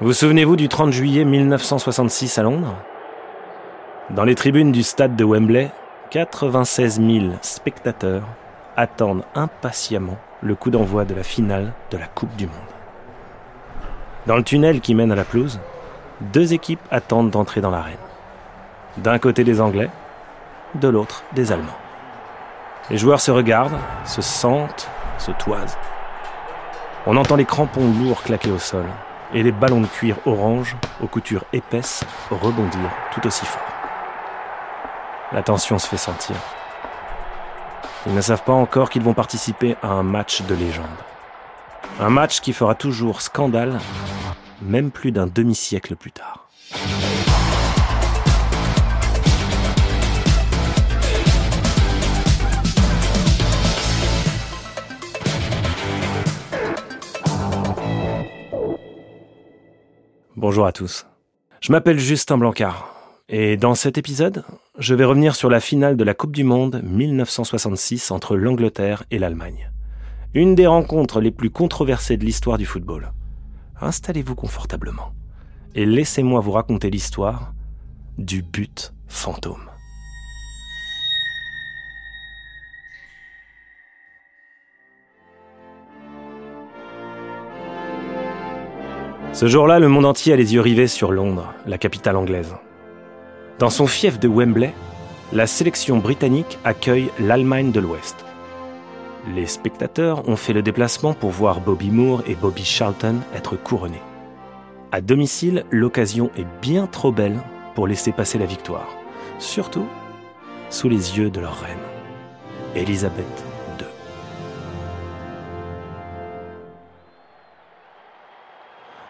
Vous souvenez-vous du 30 juillet 1966 à Londres? Dans les tribunes du stade de Wembley, 96 000 spectateurs attendent impatiemment le coup d'envoi de la finale de la Coupe du Monde. Dans le tunnel qui mène à la pelouse, deux équipes attendent d'entrer dans l'arène. D'un côté des Anglais, de l'autre des Allemands. Les joueurs se regardent, se sentent, se toisent. On entend les crampons lourds claquer au sol et les ballons de cuir orange aux coutures épaisses rebondir tout aussi fort. La tension se fait sentir. Ils ne savent pas encore qu'ils vont participer à un match de légende. Un match qui fera toujours scandale, même plus d'un demi-siècle plus tard. Bonjour à tous. Je m'appelle Justin Blancard et dans cet épisode, je vais revenir sur la finale de la Coupe du Monde 1966 entre l'Angleterre et l'Allemagne. Une des rencontres les plus controversées de l'histoire du football. Installez-vous confortablement et laissez-moi vous raconter l'histoire du but fantôme. Ce jour-là, le monde entier a les yeux rivés sur Londres, la capitale anglaise. Dans son fief de Wembley, la sélection britannique accueille l'Allemagne de l'Ouest. Les spectateurs ont fait le déplacement pour voir Bobby Moore et Bobby Charlton être couronnés. À domicile, l'occasion est bien trop belle pour laisser passer la victoire, surtout sous les yeux de leur reine, Elisabeth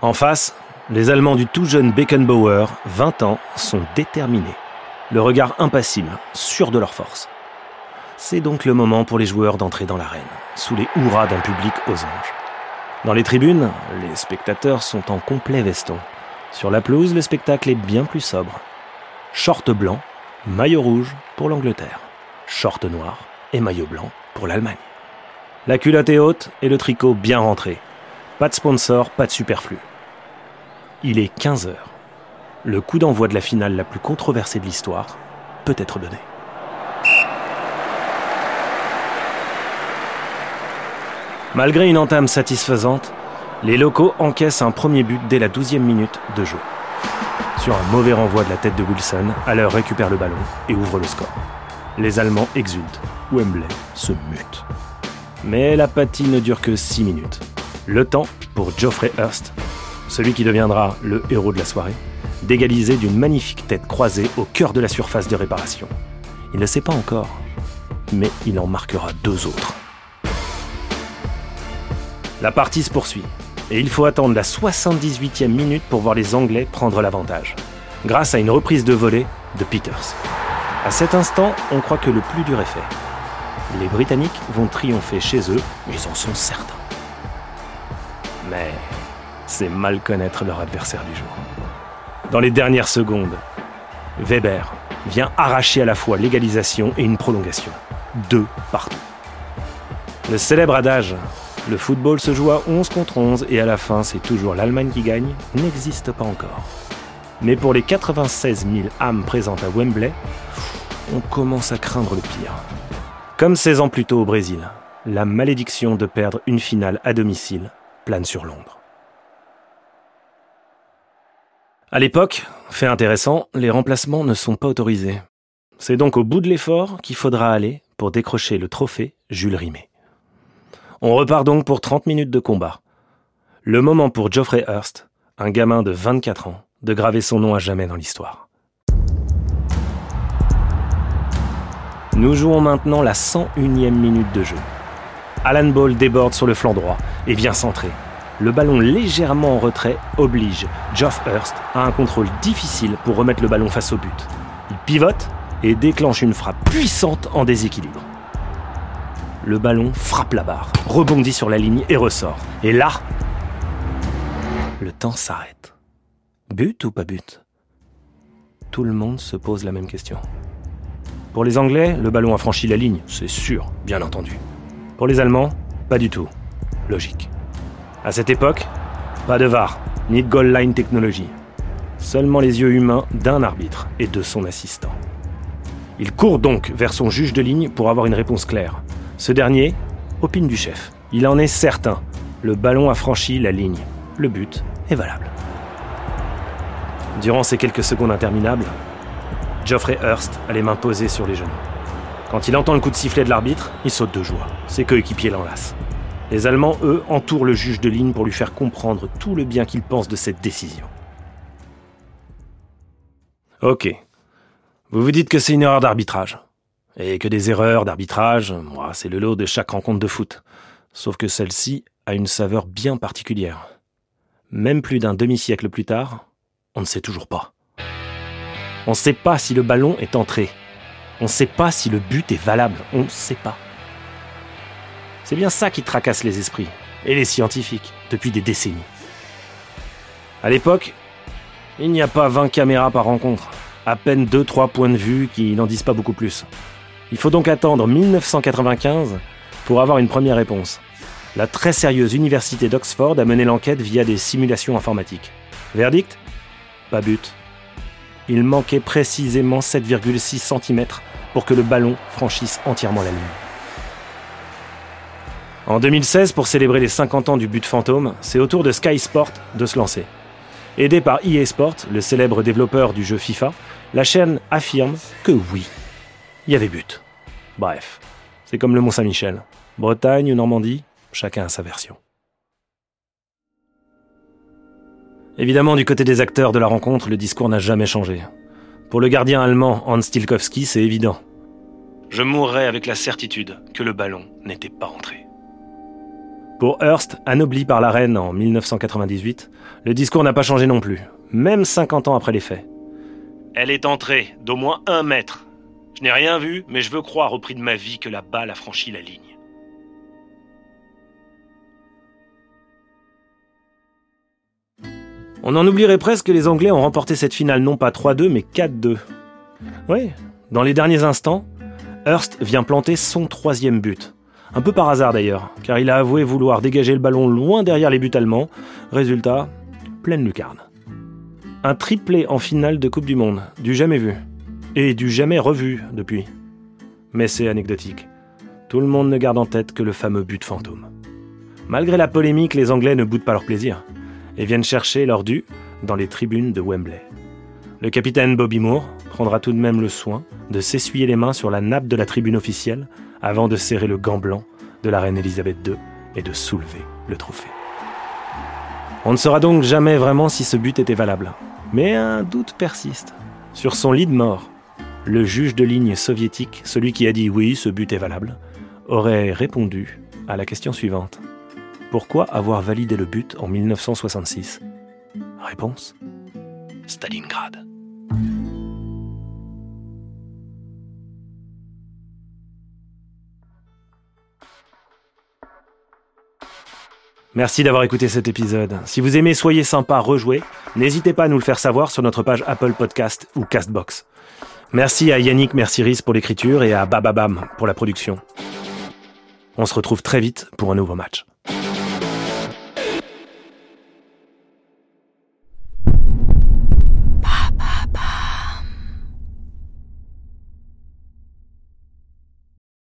En face, les Allemands du tout jeune Beckenbauer, 20 ans, sont déterminés. Le regard impassible, sûr de leur force. C'est donc le moment pour les joueurs d'entrer dans l'arène, sous les hurrahs d'un public aux anges. Dans les tribunes, les spectateurs sont en complet veston. Sur la pelouse, le spectacle est bien plus sobre. Short blanc, maillot rouge pour l'Angleterre. Short noir et maillot blanc pour l'Allemagne. La culotte est haute et le tricot bien rentré. Pas de sponsor, pas de superflu. Il est 15 heures. Le coup d'envoi de la finale la plus controversée de l'histoire peut être donné. Malgré une entame satisfaisante, les locaux encaissent un premier but dès la 12e minute de jeu. Sur un mauvais renvoi de la tête de Wilson, Haller récupère le ballon et ouvre le score. Les Allemands exultent. Wembley se mute. Mais l'apathie ne dure que 6 minutes. Le temps pour Geoffrey Hurst celui qui deviendra le héros de la soirée, d'égaliser d'une magnifique tête croisée au cœur de la surface de réparation. Il ne sait pas encore, mais il en marquera deux autres. La partie se poursuit, et il faut attendre la 78e minute pour voir les Anglais prendre l'avantage, grâce à une reprise de volée de Peters. À cet instant, on croit que le plus dur est fait. Les Britanniques vont triompher chez eux, ils en sont certains. Mais c'est mal connaître leur adversaire du jour. Dans les dernières secondes, Weber vient arracher à la fois l'égalisation et une prolongation. Deux partout. Le célèbre adage le football se joue à 11 contre 11 et à la fin c'est toujours l'Allemagne qui gagne n'existe pas encore. Mais pour les 96 000 âmes présentes à Wembley, on commence à craindre le pire. Comme 16 ans plus tôt au Brésil, la malédiction de perdre une finale à domicile plane sur Londres. À l'époque, fait intéressant, les remplacements ne sont pas autorisés. C'est donc au bout de l'effort qu'il faudra aller pour décrocher le trophée Jules Rimet. On repart donc pour 30 minutes de combat. Le moment pour Geoffrey Hurst, un gamin de 24 ans, de graver son nom à jamais dans l'histoire. Nous jouons maintenant la 101e minute de jeu. Alan Ball déborde sur le flanc droit et vient centrer le ballon légèrement en retrait oblige Geoff Hurst à un contrôle difficile pour remettre le ballon face au but. Il pivote et déclenche une frappe puissante en déséquilibre. Le ballon frappe la barre, rebondit sur la ligne et ressort. Et là, le temps s'arrête. But ou pas but? Tout le monde se pose la même question. Pour les Anglais, le ballon a franchi la ligne, c'est sûr, bien entendu. Pour les Allemands, pas du tout. Logique. À cette époque, pas de VAR, ni de goal line technologie. Seulement les yeux humains d'un arbitre et de son assistant. Il court donc vers son juge de ligne pour avoir une réponse claire. Ce dernier opine du chef. Il en est certain. Le ballon a franchi la ligne. Le but est valable. Durant ces quelques secondes interminables, Geoffrey Hurst a les mains posées sur les genoux. Quand il entend le coup de sifflet de l'arbitre, il saute de joie. Ses coéquipiers l'enlacent. Les Allemands, eux, entourent le juge de ligne pour lui faire comprendre tout le bien qu'ils pensent de cette décision. Ok. Vous vous dites que c'est une erreur d'arbitrage. Et que des erreurs d'arbitrage, c'est le lot de chaque rencontre de foot. Sauf que celle-ci a une saveur bien particulière. Même plus d'un demi-siècle plus tard, on ne sait toujours pas. On ne sait pas si le ballon est entré. On ne sait pas si le but est valable. On ne sait pas. C'est bien ça qui tracasse les esprits, et les scientifiques, depuis des décennies. À l'époque, il n'y a pas 20 caméras par rencontre, à peine 2-3 points de vue qui n'en disent pas beaucoup plus. Il faut donc attendre 1995 pour avoir une première réponse. La très sérieuse université d'Oxford a mené l'enquête via des simulations informatiques. Verdict? Pas but. Il manquait précisément 7,6 cm pour que le ballon franchisse entièrement la ligne. En 2016, pour célébrer les 50 ans du but fantôme, c'est au tour de Sky Sport de se lancer. Aidé par EA Sport, le célèbre développeur du jeu FIFA, la chaîne affirme que oui, il y avait but. Bref, c'est comme le Mont-Saint-Michel. Bretagne ou Normandie, chacun a sa version. Évidemment, du côté des acteurs de la rencontre, le discours n'a jamais changé. Pour le gardien allemand Hans Stilkowski, c'est évident. Je mourrai avec la certitude que le ballon n'était pas rentré. Pour Hearst, anobli par la reine en 1998, le discours n'a pas changé non plus, même 50 ans après les faits. Elle est entrée d'au moins un mètre. Je n'ai rien vu, mais je veux croire au prix de ma vie que la balle a franchi la ligne. On en oublierait presque que les Anglais ont remporté cette finale non pas 3-2 mais 4-2. Oui, dans les derniers instants, Hearst vient planter son troisième but. Un peu par hasard d'ailleurs, car il a avoué vouloir dégager le ballon loin derrière les buts allemands. Résultat, pleine lucarne. Un triplé en finale de Coupe du Monde, du jamais vu. Et du jamais revu depuis. Mais c'est anecdotique. Tout le monde ne garde en tête que le fameux but fantôme. Malgré la polémique, les Anglais ne boudent pas leur plaisir et viennent chercher leur dû dans les tribunes de Wembley. Le capitaine Bobby Moore prendra tout de même le soin de s'essuyer les mains sur la nappe de la tribune officielle avant de serrer le gant blanc de la reine Elisabeth II et de soulever le trophée. On ne saura donc jamais vraiment si ce but était valable, mais un doute persiste. Sur son lit de mort, le juge de ligne soviétique, celui qui a dit oui, ce but est valable, aurait répondu à la question suivante. Pourquoi avoir validé le but en 1966 Réponse Stalingrad. Merci d'avoir écouté cet épisode. Si vous aimez Soyez sympa, rejouez. N'hésitez pas à nous le faire savoir sur notre page Apple Podcast ou Castbox. Merci à Yannick Merciris pour l'écriture et à Bababam pour la production. On se retrouve très vite pour un nouveau match.